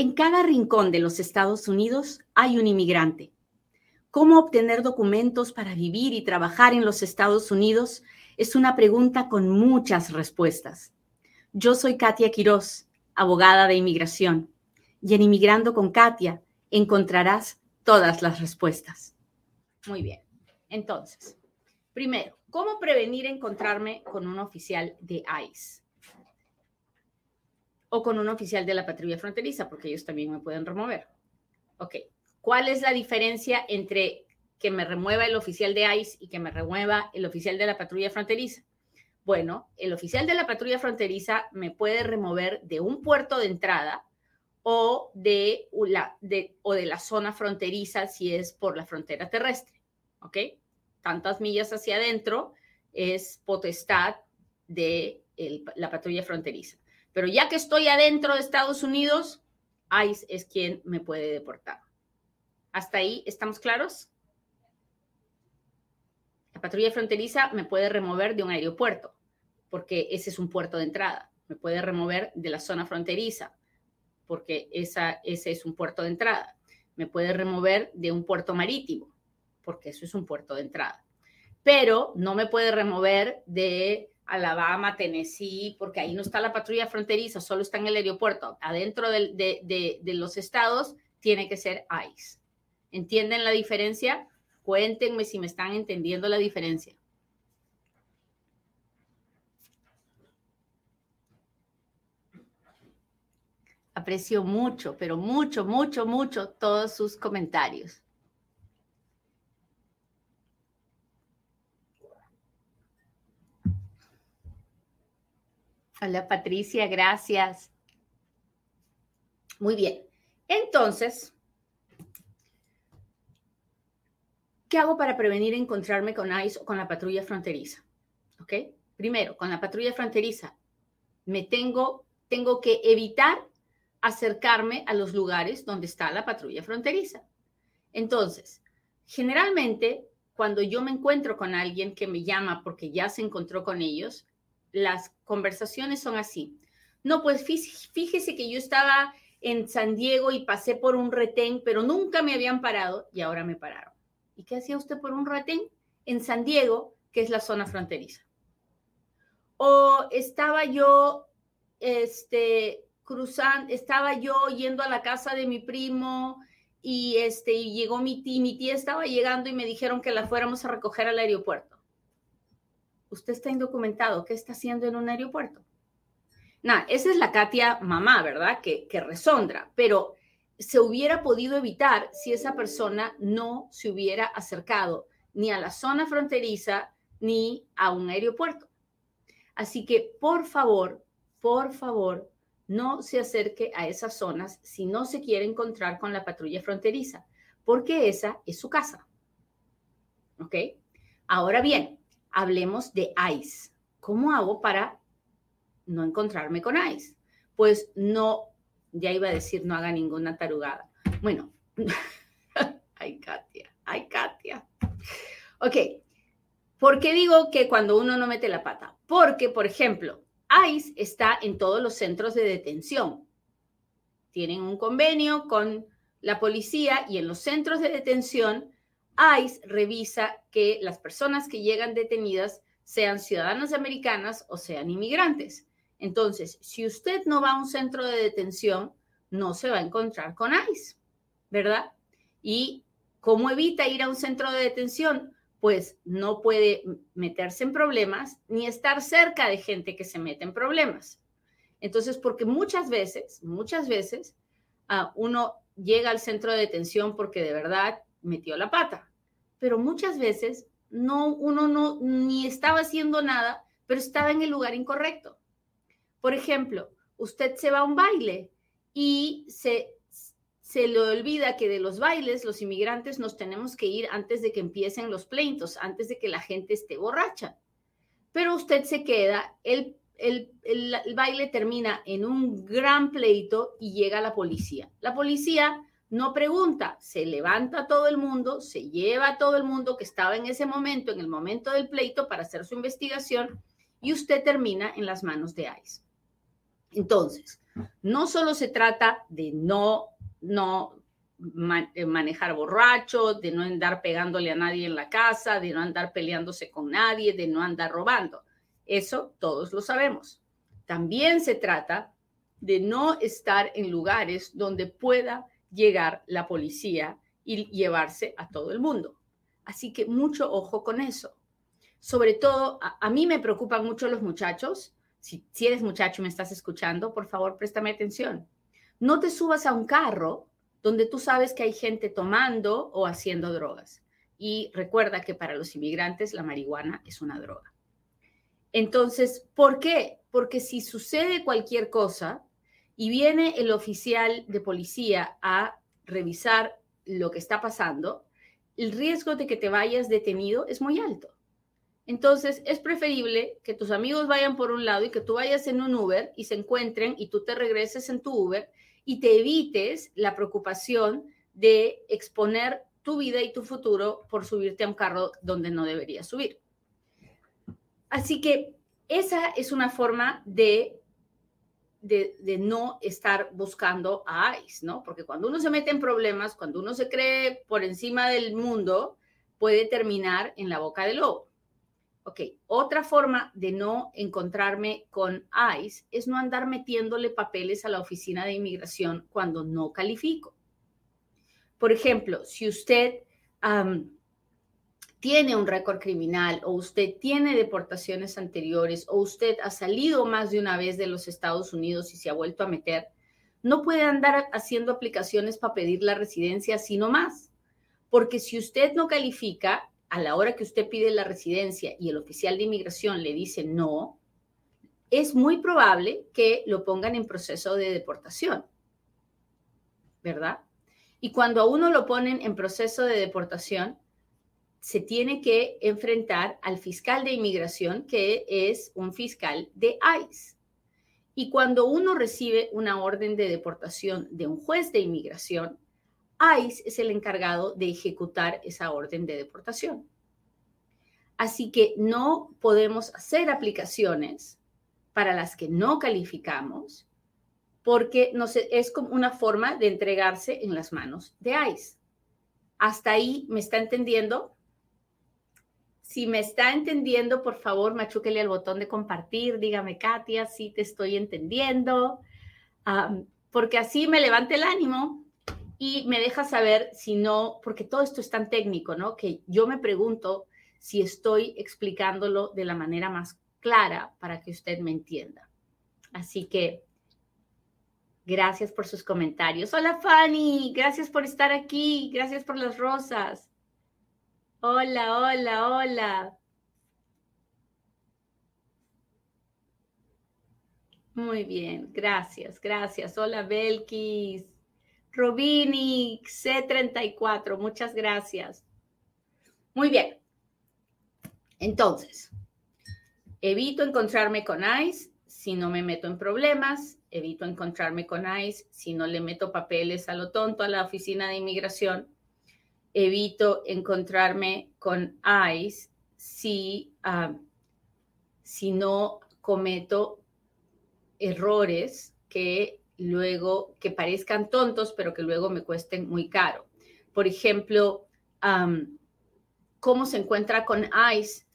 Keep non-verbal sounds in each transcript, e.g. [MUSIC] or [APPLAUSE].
En cada rincón de los Estados Unidos hay un inmigrante. ¿Cómo obtener documentos para vivir y trabajar en los Estados Unidos? Es una pregunta con muchas respuestas. Yo soy Katia Quiroz, abogada de inmigración, y en Inmigrando con Katia encontrarás todas las respuestas. Muy bien. Entonces, primero, ¿cómo prevenir encontrarme con un oficial de ICE? O con un oficial de la patrulla fronteriza, porque ellos también me pueden remover. Ok, ¿cuál es la diferencia entre que me remueva el oficial de ICE y que me remueva el oficial de la patrulla fronteriza? Bueno, el oficial de la patrulla fronteriza me puede remover de un puerto de entrada o de, la, o de la zona fronteriza si es por la frontera terrestre. ¿Ok? Tantas millas hacia adentro es potestad de la patrulla fronteriza. Pero ya que estoy adentro de Estados Unidos, ICE es quien me puede deportar. ¿Hasta ahí estamos claros? La patrulla fronteriza me puede remover de un aeropuerto, porque ese es un puerto de entrada. Me puede remover de la zona fronteriza, porque esa, ese es un puerto de entrada. Me puede remover de un puerto marítimo, porque eso es un puerto de entrada. Pero no me puede remover de Alabama, Tennessee, porque ahí no está la patrulla fronteriza, solo está en el aeropuerto. Adentro de, los estados tiene que ser ICE. ¿Entienden la diferencia? Cuéntenme si me están entendiendo la diferencia. Aprecio mucho, pero mucho, mucho, mucho todos sus comentarios. Hola Patricia, gracias. Muy bien. Entonces, ¿qué hago para prevenir encontrarme con ICE o con la patrulla fronteriza? ¿Ok? Primero, con la patrulla fronteriza, me tengo, tengo que evitar acercarme a los lugares donde está la patrulla fronteriza. Entonces, generalmente, cuando yo me encuentro con alguien que me llama porque ya se encontró con ellos, las conversaciones son así. No, pues fíjese que yo estaba en San Diego y pasé por un retén, pero nunca me habían parado y ahora me pararon. ¿Y qué hacía usted por un retén? En San Diego, que es la zona fronteriza. O estaba yo, este, cruzando, estaba yo yendo a la casa de mi primo y este, y llegó mi tía, mi tía estaba llegando y me dijeron que la fuéramos a recoger al aeropuerto usted está indocumentado, ¿qué está haciendo en un aeropuerto? Nada, esa es la Katia mamá, ¿verdad? Que, que resondra, pero se hubiera podido evitar si esa persona no se hubiera acercado ni a la zona fronteriza ni a un aeropuerto. Así que, por favor, por favor, no se acerque a esas zonas si no se quiere encontrar con la patrulla fronteriza, porque esa es su casa. ¿Ok? Ahora bien, hablemos de ICE. ¿Cómo hago para no encontrarme con ICE? Pues no, ya iba a decir, no haga ninguna tarugada. Bueno, [LAUGHS] ay, Katia, ay, Katia. Ok, ¿por qué digo que cuando uno no mete la pata? Porque, por ejemplo, ICE está en todos los centros de detención. Tienen un convenio con la policía y en los centros de detención ICE revisa que las personas que llegan detenidas sean ciudadanas americanas o sean inmigrantes. Entonces, si usted no va a un centro de detención, no se va a encontrar con ICE, ¿verdad? ¿Y cómo evita ir a un centro de detención? Pues no puede meterse en problemas ni estar cerca de gente que se mete en problemas. Entonces, porque muchas veces, muchas veces, uh, uno llega al centro de detención porque de verdad metió la pata pero muchas veces no, uno no ni estaba haciendo nada, pero estaba en el lugar incorrecto. Por ejemplo, usted se va a un baile y se, se le olvida que de los bailes los inmigrantes nos tenemos que ir antes de que empiecen los pleitos, antes de que la gente esté borracha. Pero usted se queda, el, el, el baile termina en un gran pleito y llega la policía. La policía no pregunta, se levanta todo el mundo, se lleva a todo el mundo que estaba en ese momento, en el momento del pleito, para hacer su investigación y usted termina en las manos de ICE. Entonces, No solo se trata de no, no manejar borracho, de no andar pegándole a nadie en la casa, de no andar peleándose con nadie, de no andar robando. Eso todos lo sabemos. También se trata de no estar en lugares donde pueda llegar la policía y llevarse a todo el mundo. Así que mucho ojo con eso. Sobre todo, a, mí me preocupan mucho los muchachos. Si, si eres muchacho y me estás escuchando, por favor, préstame atención. No te subas a un carro donde tú sabes que hay gente tomando o haciendo drogas. Y recuerda que para los inmigrantes la marihuana es una droga. Entonces, ¿por qué? Porque si sucede cualquier cosa y viene el oficial de policía a revisar lo que está pasando, el riesgo de que te vayas detenido es muy alto. Entonces, es preferible que tus amigos vayan por un lado y que tú vayas en un Uber y se encuentren y tú te regreses en tu Uber y te evites la preocupación de exponer tu vida y tu futuro por subirte a un carro donde no deberías subir. Así que esa es una forma de, de, no estar buscando a ICE, ¿no? Porque cuando uno se mete en problemas, cuando uno se cree por encima del mundo, puede terminar en la boca del lobo. Ok, otra forma de no encontrarme con ICE es no andar metiéndole papeles a la oficina de inmigración cuando no califico. Por ejemplo, si usted tiene un récord criminal o usted tiene deportaciones anteriores o usted ha salido más de una vez de los Estados Unidos y se ha vuelto a meter, no puede andar haciendo aplicaciones para pedir la residencia sino más. Porque si usted no califica, a la hora que usted pide la residencia y el oficial de inmigración le dice no, es muy probable que lo pongan en proceso de deportación, ¿verdad? Y cuando a uno lo ponen en proceso de deportación, se tiene que enfrentar al fiscal de inmigración, que es un fiscal de ICE. Y cuando uno recibe una orden de deportación de un juez de inmigración, ICE es el encargado de ejecutar esa orden de deportación. Así que no podemos hacer aplicaciones para las que no calificamos porque no es como una forma de entregarse en las manos de ICE. ¿Hasta ahí me está entendiendo? Si me está entendiendo, por favor, machúquele al botón de compartir. Dígame, Katia, si te estoy entendiendo. porque así me levante el ánimo y me deja saber si no, porque todo esto es tan técnico, ¿no? Que yo me pregunto si estoy explicándolo de la manera más clara para que usted me entienda. Así que gracias por sus comentarios. Hola Fanny, gracias por estar aquí, gracias por las rosas. Hola, hola, hola. Muy bien, gracias, gracias. Hola Belkis. Robini, C34, muchas gracias. Muy bien. Entonces, evito encontrarme con ICE si no me meto en problemas, evito encontrarme con ICE si no le meto papeles a lo tonto a la oficina de inmigración, evito encontrarme con ICE si, ah, si no cometo errores que luego que parezcan tontos, pero que luego me cuesten muy caro. Por ejemplo, ¿cómo se encuentra con ICE?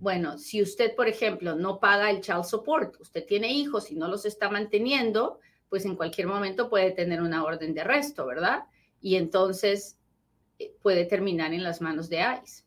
Bueno, si usted, por ejemplo, no paga el child support, usted tiene hijos y no los está manteniendo, pues en cualquier momento puede tener una orden de arresto, ¿verdad? Y entonces puede terminar en las manos de ICE.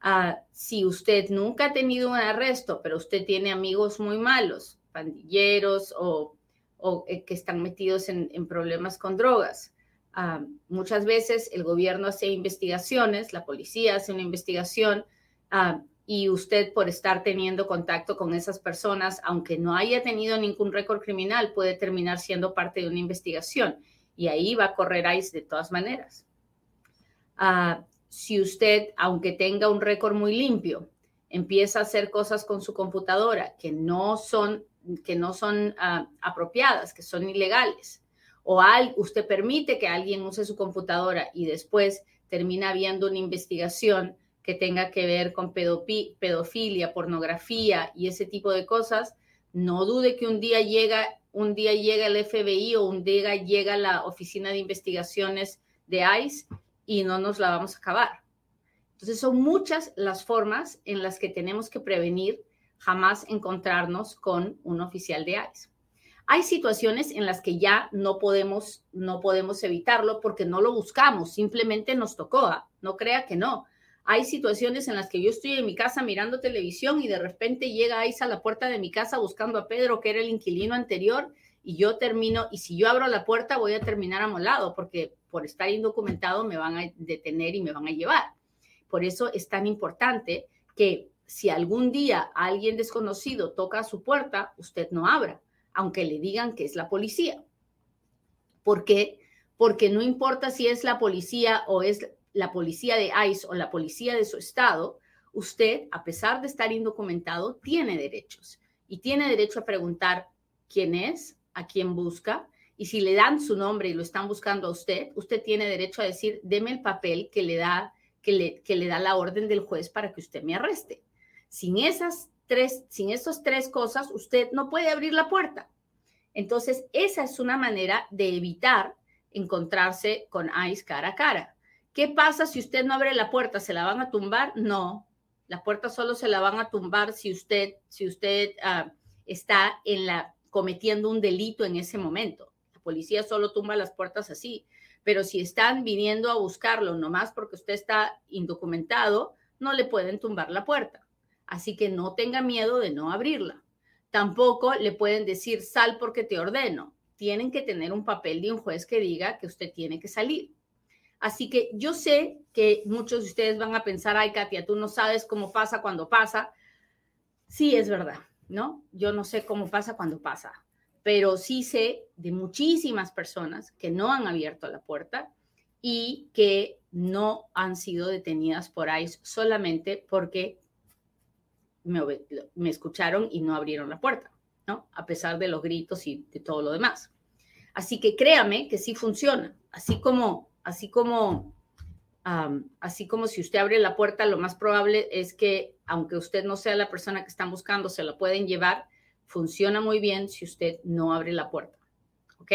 Ah, si usted nunca ha tenido un arresto, pero usted tiene amigos muy malos, pandilleros o o eh, que están metidos en, problemas con drogas. Ah, muchas veces el gobierno hace investigaciones, la policía hace una investigación ah, y usted por estar teniendo contacto con esas personas, aunque no haya tenido ningún récord criminal, puede terminar siendo parte de una investigación y ahí va a correr ICE de todas maneras. Ah, si usted, aunque tenga un récord muy limpio, empieza a hacer cosas con su computadora que no son que no son ah, apropiadas, que son ilegales. O al, usted permite que alguien use su computadora y después termina viendo una investigación que tenga que ver con pedofilia, pornografía y ese tipo de cosas, no dude que un día llega un día llega el FBI o un día llega la Oficina de Investigaciones de ICE y no nos la vamos a acabar. Entonces son muchas las formas en las que tenemos que prevenir jamás encontrarnos con un oficial de ICE. Hay situaciones en las que ya no podemos, no podemos evitarlo porque no lo buscamos, simplemente nos tocó. ¿ah? No crea que no. Hay situaciones en las que yo estoy en mi casa mirando televisión y de repente llega ICE a la puerta de mi casa buscando a Pedro, que era el inquilino anterior, y yo termino, y si yo abro la puerta voy a terminar amolado porque por estar indocumentado me van a detener y me van a llevar. Por eso es tan importante que si algún día alguien desconocido toca su puerta, usted no abra aunque le digan que es la policía. ¿Por qué? Porque no importa si es la policía o es la policía de ICE o la policía de su estado, usted, a pesar de estar indocumentado, tiene derechos y tiene derecho a preguntar quién es, a quién busca, y si le dan su nombre y lo están buscando a usted, usted tiene derecho a decir, deme el papel que le da, que le, que le da la orden del juez para que usted me arreste. Sin esas tres, sin esas tres cosas, usted no puede abrir la puerta. Entonces, esa es una manera de evitar encontrarse con ICE cara a cara. ¿Qué pasa si usted no abre la puerta? ¿Se la van a tumbar? No. La puerta solo se la van a tumbar si usted, si usted ah, está en la, cometiendo un delito en ese momento. Policía solo tumba las puertas así. Pero si están viniendo a buscarlo nomás porque usted está indocumentado, no le pueden tumbar la puerta. Así que no tenga miedo de no abrirla. Tampoco le pueden decir sal porque te ordeno. Tienen que tener un papel de un juez que diga que usted tiene que salir. Así que yo sé que muchos de ustedes van a pensar, ay, Katia, tú no sabes cómo pasa cuando pasa. Sí, es verdad, ¿no? Yo no sé cómo pasa cuando pasa, pero sí sé de muchísimas personas que no han abierto la puerta y que no han sido detenidas por ICE solamente porque me, escucharon y no abrieron la puerta, ¿no? A pesar de los gritos y de todo lo demás. Así que créame que sí funciona, así como, así como, así como si usted abre la puerta, lo más probable es que, aunque usted no sea la persona que están buscando, se la pueden llevar. Funciona muy bien si usted no abre la puerta, ¿ok?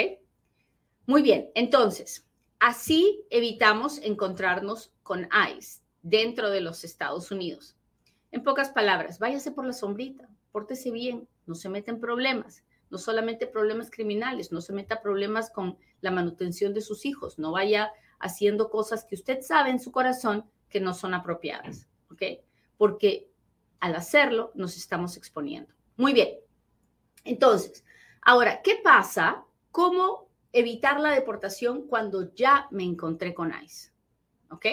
Muy bien, entonces, así evitamos encontrarnos con ICE dentro de los Estados Unidos. En pocas palabras, váyase por la sombrita, pórtese bien, no se meta en problemas, no solamente problemas criminales, no se meta problemas con la manutención de sus hijos, no vaya haciendo cosas que usted sabe en su corazón que no son apropiadas, ¿ok? Porque al hacerlo nos estamos exponiendo. Muy bien. Entonces, ahora, ¿qué pasa? ¿Cómo evitar la deportación cuando ya me encontré con ICE? ¿Ok?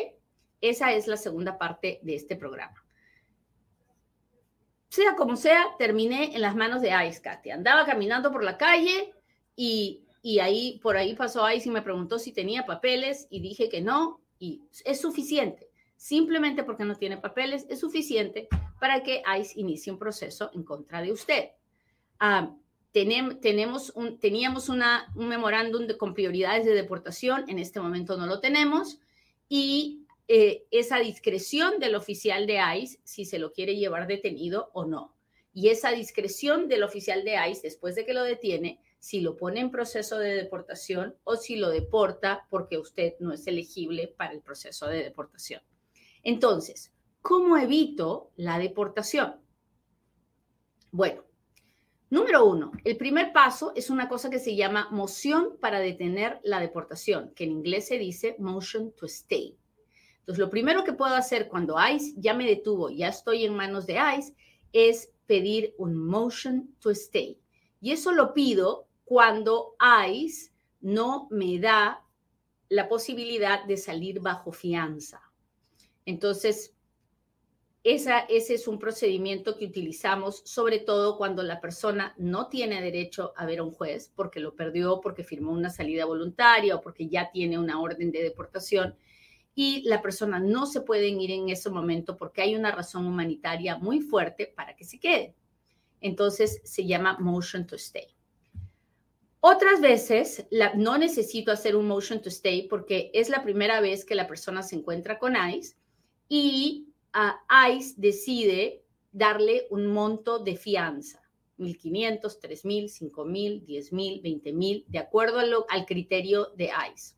Esa es la segunda parte de este programa sea como sea, terminé en las manos de Ice, Katy. Andaba caminando por la calle y, ahí, por ahí pasó Ice y me preguntó si tenía papeles y dije que no y es suficiente. Simplemente porque no tiene papeles es suficiente para que ICE inicie un proceso en contra de usted. Ah, tenemos un, teníamos un memorándum de, con prioridades de deportación, en este momento no lo tenemos, y eh, esa discreción del oficial de ICE si se lo quiere llevar detenido o no. Y esa discreción del oficial de ICE después de que lo detiene, si lo pone en proceso de deportación o si lo deporta porque usted no es elegible para el proceso de deportación. Entonces, ¿cómo evito la deportación? Bueno, número uno, el primer paso es una cosa que se llama moción para detener la deportación, que en inglés se dice motion to stay. Entonces, lo primero que puedo hacer cuando ICE ya me detuvo, ya estoy en manos de ICE, es pedir un motion to stay. Y eso lo pido cuando ICE no me da la posibilidad de salir bajo fianza. Entonces, esa, ese es un procedimiento que utilizamos sobre todo cuando la persona no tiene derecho a ver a un juez porque lo perdió, porque firmó una salida voluntaria o porque ya tiene una orden de deportación y la persona no se puede ir en ese momento porque hay una razón humanitaria muy fuerte para que se quede. Entonces se llama motion to stay. Otras veces no necesito hacer un motion to stay porque es la primera vez que la persona se encuentra con ICE y ICE decide darle un monto de fianza. 1.500, 3.000, 5.000, 10.000, 20.000, de acuerdo al criterio de ICE.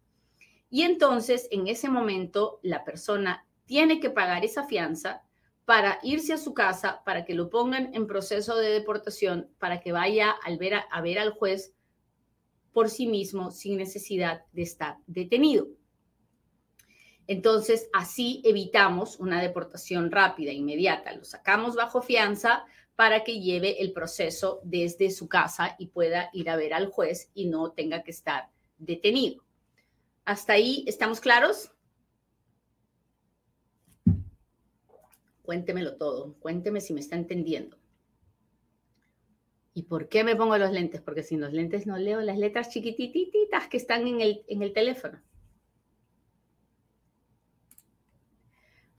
Y entonces, en ese momento, la persona tiene que pagar esa fianza para irse a su casa, para que lo pongan en proceso de deportación, para que vaya a ver, a ver al juez por sí mismo sin necesidad de estar detenido. Entonces, así evitamos una deportación rápida, inmediata. Lo sacamos bajo fianza para que lleve el proceso desde su casa y pueda ir a ver al juez y no tenga que estar detenido. ¿Hasta ahí estamos claros? Cuéntemelo todo, cuénteme si me está entendiendo. ¿Y por qué me pongo los lentes? Porque sin los lentes no leo las letras chiquitititas que están en el, en el teléfono.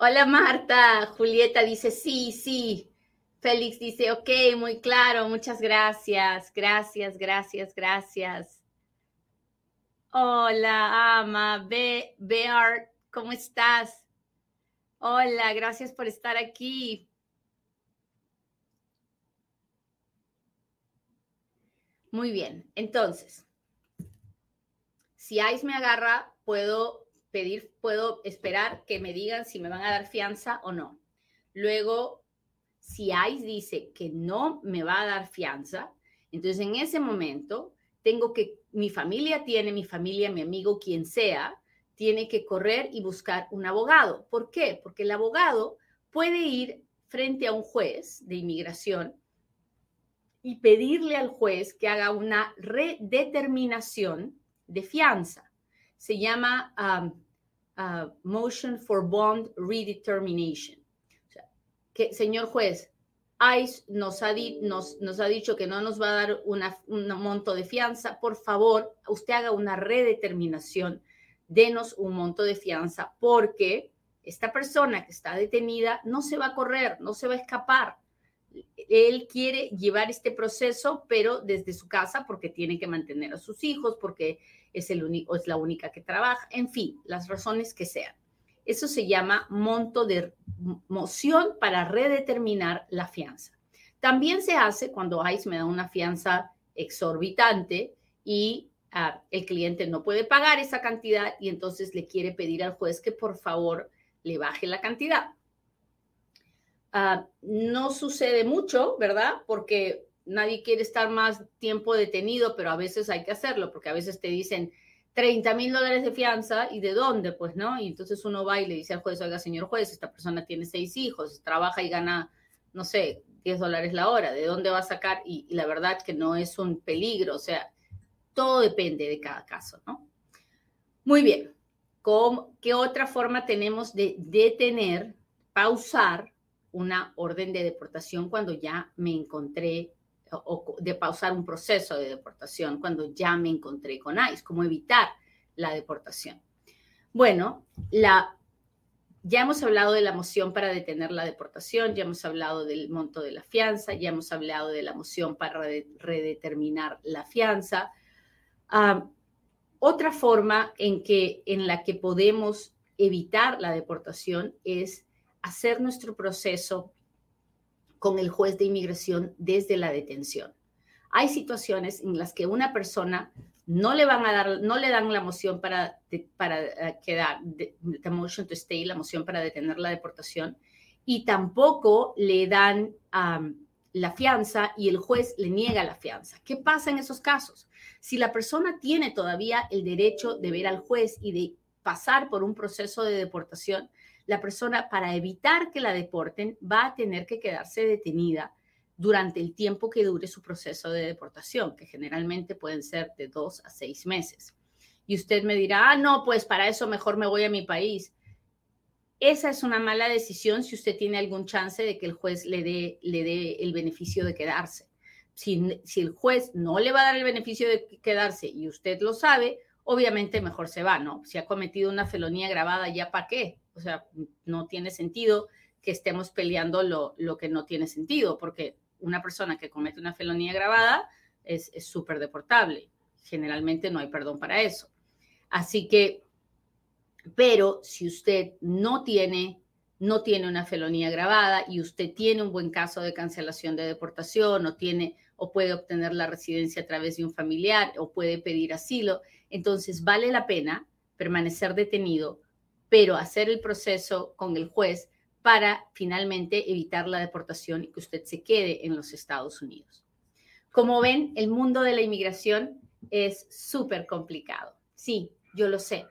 Hola Marta, Julieta dice sí, sí. Félix dice, ok, muy claro, muchas gracias, gracias, gracias, gracias. Hola, Ama, Be Bear, ¿cómo estás? Hola, gracias por estar aquí. Muy bien, entonces, si ICE me agarra, puedo pedir, puedo esperar que me digan si me van a dar fianza o no. Luego, si ICE dice que no me va a dar fianza, entonces en ese momento tengo que, mi familia tiene, mi familia, mi amigo, quien sea, tiene que correr y buscar un abogado. ¿Por qué? Porque el abogado puede ir frente a un juez de inmigración y pedirle al juez que haga una redeterminación de fianza. Se llama um, uh, Motion for Bond Redetermination. que, señor juez, ICE nos ha, nos, ha, dicho que no nos va a dar un monto de fianza. Por favor, usted haga una redeterminación, denos un monto de fianza, porque esta persona que está detenida no se va a correr, no se va a escapar él quiere llevar este proceso, pero desde su casa porque tiene que mantener a sus hijos, porque es, la única que trabaja, en fin, las razones que sean. Eso se llama monto de moción para redeterminar la fianza. También se hace cuando ICE me da una fianza exorbitante y ah, el cliente no puede pagar esa cantidad y entonces le quiere pedir al juez que por favor le baje la cantidad. Ah, no sucede mucho, ¿verdad? Porque nadie quiere estar más tiempo detenido, pero a veces hay que hacerlo, porque a veces te dicen 30 mil dólares de fianza y de dónde, pues, ¿no? Y entonces uno va y le dice al juez, oiga, señor juez, esta persona tiene seis hijos, trabaja y gana, no sé, 10 dólares la hora, ¿de dónde va a sacar? Y, la verdad que no es un peligro, o sea, todo depende de cada caso, ¿no? Muy bien. ¿Cómo, ¿Qué otra forma tenemos de detener, pausar una orden de deportación cuando ya me encontré o de pausar un proceso de deportación cuando ya me encontré con ICE, cómo evitar la deportación. Bueno, la, ya hemos hablado de la moción para detener la deportación, ya hemos hablado del monto de la fianza, ya hemos hablado de la moción para redeterminar la fianza. Ah, otra forma en, que, en la que podemos evitar la deportación es hacer nuestro proceso con el juez de inmigración desde la detención. Hay situaciones en las que una persona no le van a dar, no le dan la moción para, para eh, quedar, the motion to stay, la moción para detener la deportación, y tampoco le dan la fianza y el juez le niega la fianza. ¿Qué pasa en esos casos? Si la persona tiene todavía el derecho de ver al juez y de pasar por un proceso de deportación, la persona para evitar que la deporten va a tener que quedarse detenida durante el tiempo que dure su proceso de deportación, que generalmente pueden ser de dos a seis meses. Y usted me dirá, ah, no, pues para eso mejor me voy a mi país. Esa es una mala decisión si usted tiene algún chance de que el juez le dé, le dé el beneficio de quedarse. Si, si el juez no le va a dar el beneficio de quedarse y usted lo sabe, obviamente mejor se va, ¿no? Si ha cometido una felonía grabada, ¿ya para qué? O sea, no tiene sentido que estemos peleando lo, lo que no tiene sentido, porque una persona que comete una felonía grabada es súper deportable. Generalmente no hay perdón para eso. Así que, pero si usted no tiene, no tiene una felonía grabada y usted tiene un buen caso de cancelación de deportación o tiene o puede obtener la residencia a través de un familiar o puede pedir asilo. Entonces, vale la pena permanecer detenido, pero hacer el proceso con el juez para finalmente evitar la deportación y que usted se quede en los Estados Unidos. Como ven, el mundo de la inmigración es súper complicado. Sí, yo lo sé.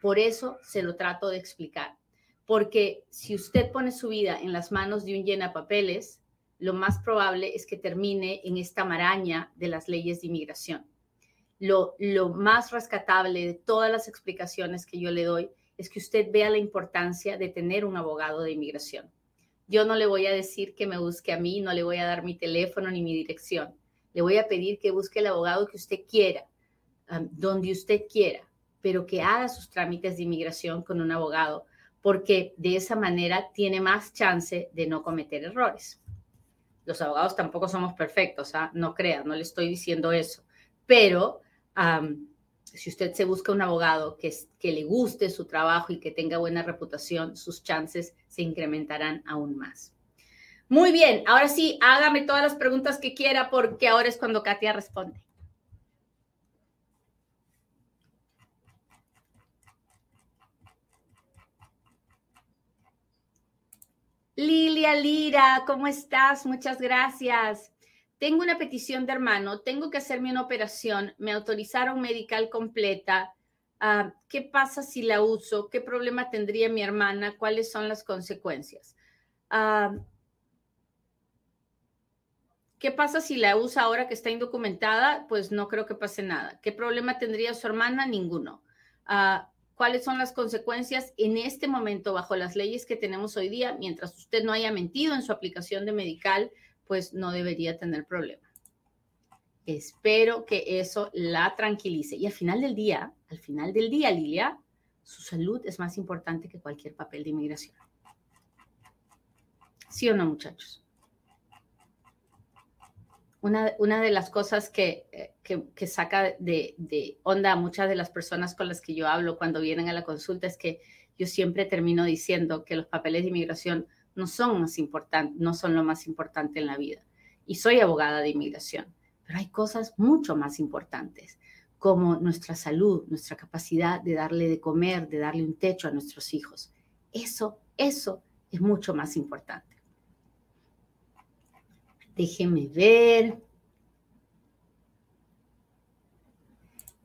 Por eso se lo trato de explicar. Porque si usted pone su vida en las manos de un llena papeles, lo más probable es que termine en esta maraña de las leyes de inmigración. Lo, lo más rescatable de todas las explicaciones que yo le doy es que usted vea la importancia de tener un abogado de inmigración. Yo no le voy a decir que me busque a mí, no le voy a dar mi teléfono ni mi dirección. Le voy a pedir que busque el abogado que usted quiera, donde usted quiera, pero que haga sus trámites de inmigración con un abogado, porque de esa manera tiene más chance de no cometer errores. Los abogados tampoco somos perfectos, ¿ah? no crea, no le estoy diciendo eso, pero si usted se busca un abogado que, le guste su trabajo y que tenga buena reputación, sus chances se incrementarán aún más. Muy bien, ahora sí, hágame todas las preguntas que quiera porque ahora es cuando Katia responde. Lilia Lira, ¿cómo estás? Muchas gracias. Tengo una petición de hermano, tengo que hacerme una operación, me autorizaron medical completa. Ah, ¿Qué pasa si la uso? ¿Qué problema tendría mi hermana? ¿Cuáles son las consecuencias? Ah, ¿Qué pasa si la usa ahora que está indocumentada? Pues no creo que pase nada. ¿Qué problema tendría su hermana? Ninguno. Ah, ¿Cuáles son las consecuencias en este momento bajo las leyes que tenemos hoy día? Mientras usted no haya mentido en su aplicación de medical, pues no debería tener problema. Espero que eso la tranquilice. Y al final del día, al final del día, Lilia, su salud es más importante que cualquier papel de inmigración. ¿Sí o no, muchachos? Una, una de las cosas que, eh, que, saca de, de, onda a muchas de las personas con las que yo hablo cuando vienen a la consulta es que yo siempre termino diciendo que los papeles de inmigración no son lo más importante en la vida. Y soy abogada de inmigración, pero hay cosas mucho más importantes, como nuestra salud, nuestra capacidad de darle de comer, de darle un techo a nuestros hijos. Eso, eso es mucho más importante. Déjeme ver.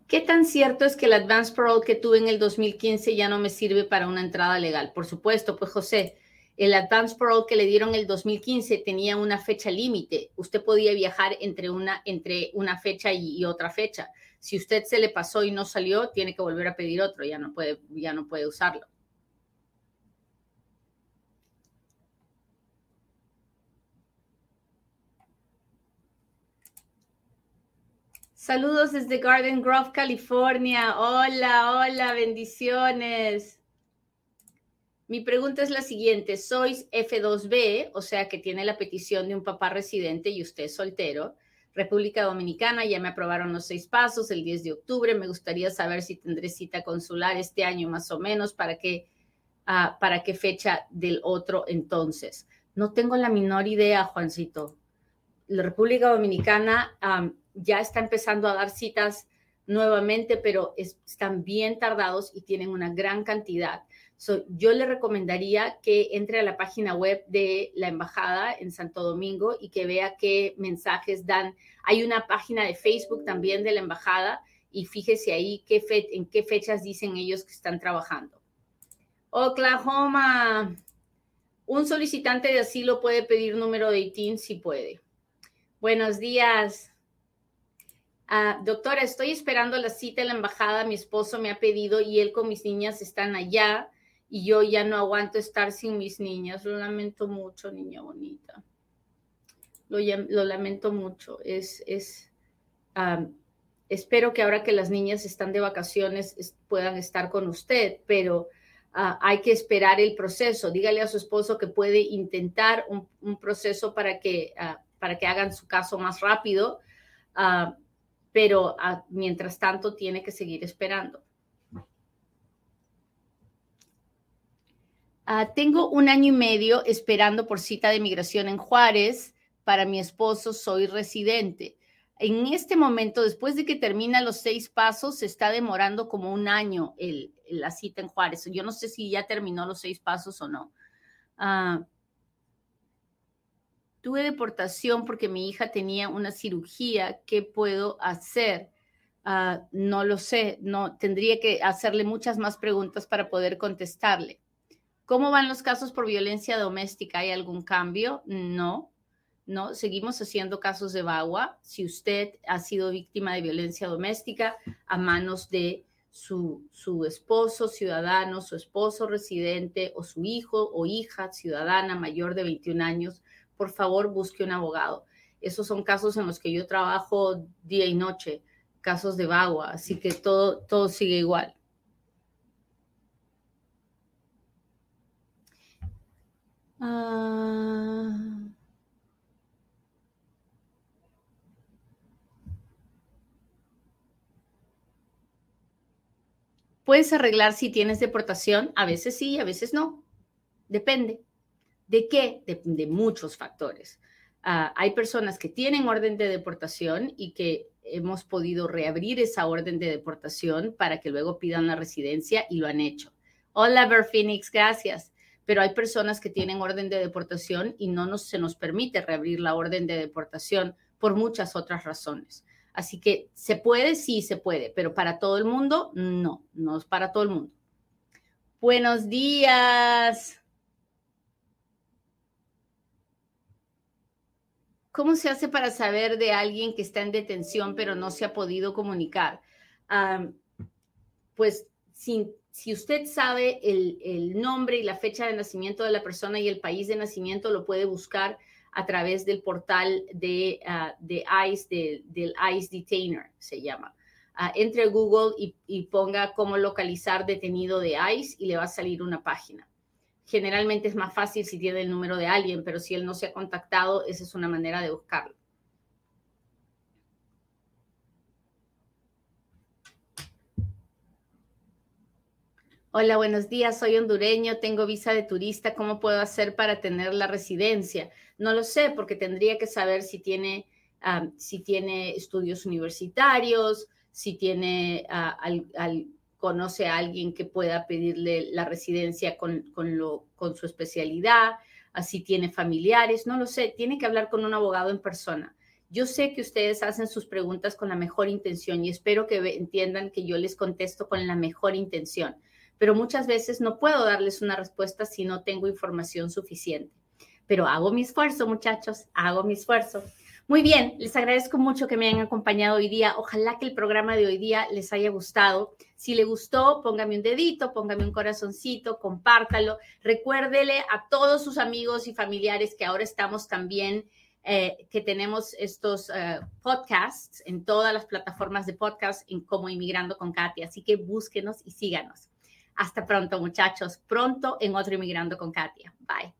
¿Qué tan cierto es que el advance parole que tuve en el 2015 ya no me sirve para una entrada legal? Por supuesto, pues José, el advance parole que le dieron el 2015 tenía una fecha límite. Usted podía viajar entre una, entre una fecha y, otra fecha. Si usted se le pasó y no salió, tiene que volver a pedir otro. Ya no puede, ya no puede usarlo. Saludos desde Garden Grove, California. Hola, hola, bendiciones. Mi pregunta es la siguiente, sois F2B, o sea que tiene la petición de un papá residente y usted soltero. República Dominicana, ya me aprobaron los seis pasos el 10 de octubre. Me gustaría saber si tendré cita consular este año más o menos, para qué, ah, para qué fecha del otro entonces. No tengo la menor idea, Juancito. La República Dominicana ya está empezando a dar citas nuevamente, pero están bien tardados y tienen una gran cantidad yo le recomendaría que entre a la página web de la embajada en Santo Domingo y que vea qué mensajes dan. Hay una página de Facebook también de la embajada y fíjese ahí qué en qué fechas dicen ellos que están trabajando. Oklahoma. Un solicitante de asilo puede pedir número de ITIN si puede. Buenos días. Ah, doctora, estoy esperando la cita en la embajada. Mi esposo me ha pedido y él con mis niñas están allá y yo ya no aguanto estar sin mis niñas. Lo lamento mucho, niña bonita. Lo, lamento mucho. Es, es, espero que ahora que las niñas están de vacaciones puedan estar con usted, pero ah, hay que esperar el proceso. Dígale a su esposo que puede intentar un, proceso para que, ah, para que hagan su caso más rápido, ah, pero mientras tanto tiene que seguir esperando. Ah, tengo un año y medio esperando por cita de migración en Juárez, para mi esposo, soy residente. En este momento, después de que termina los seis pasos, se está demorando como un año el, la cita en Juárez. Yo no sé si ya terminó los seis pasos o no. Ah, tuve deportación porque mi hija tenía una cirugía. ¿Qué puedo hacer? Ah, no lo sé. No tendría que hacerle muchas más preguntas para poder contestarle. ¿Cómo van los casos por violencia doméstica? ¿Hay algún cambio? No, no. Seguimos haciendo casos de VAWA. Si usted ha sido víctima de violencia doméstica a manos de su, su esposo ciudadano, su esposo residente o su hijo o hija ciudadana mayor de 21 años, por favor busque un abogado. Esos son casos en los que yo trabajo día y noche, casos de VAWA, así que todo, todo sigue igual. Ah. Puedes arreglar si tienes deportación, a veces sí, a veces no. Depende. ¿De qué? De, muchos factores. Ah, hay personas que tienen orden de deportación y que hemos podido reabrir esa orden de deportación para que luego pidan la residencia y lo han hecho. Hola, Ver Phoenix, gracias pero hay personas que tienen orden de deportación y no nos, se nos permite reabrir la orden de deportación por muchas otras razones. Así que se puede, sí se puede, pero para todo el mundo, no, no es para todo el mundo. Buenos días. ¿Cómo se hace para saber de alguien que está en detención pero no se ha podido comunicar? Ah, pues si usted sabe el, nombre y la fecha de nacimiento de la persona y el país de nacimiento, lo puede buscar a través del portal de, ah, de ICE, del ICE Detainer, se llama. Uh, entre Google y, y, ponga cómo localizar detenido de ICE y le va a salir una página. Generalmente es más fácil si tiene el número de alguien, pero si él no se ha contactado, esa es una manera de buscarlo. Hola, buenos días. Soy hondureño, tengo visa de turista. ¿Cómo puedo hacer para tener la residencia? No lo sé, porque tendría que saber si tiene, si tiene estudios universitarios, si tiene, ah, conoce a alguien que pueda pedirle la residencia con, con, lo, con su especialidad, si tiene familiares. No lo sé. Tiene que hablar con un abogado en persona. Yo sé que ustedes hacen sus preguntas con la mejor intención y espero que entiendan que yo les contesto con la mejor intención pero muchas veces no puedo darles una respuesta si no tengo información suficiente. Pero hago mi esfuerzo, muchachos, hago mi esfuerzo. Muy bien, les agradezco mucho que me hayan acompañado hoy día. Ojalá que el programa de hoy día les haya gustado. Si le gustó, póngame un dedito, póngame un corazoncito, compártalo. Recuérdele a todos sus amigos y familiares que ahora estamos también, eh, que tenemos estos eh, podcasts en todas las plataformas de podcast en como Inmigrando con Katia. Así que búsquenos y síganos. Hasta pronto, muchachos. Pronto en otro Inmigrando con Katia. Bye.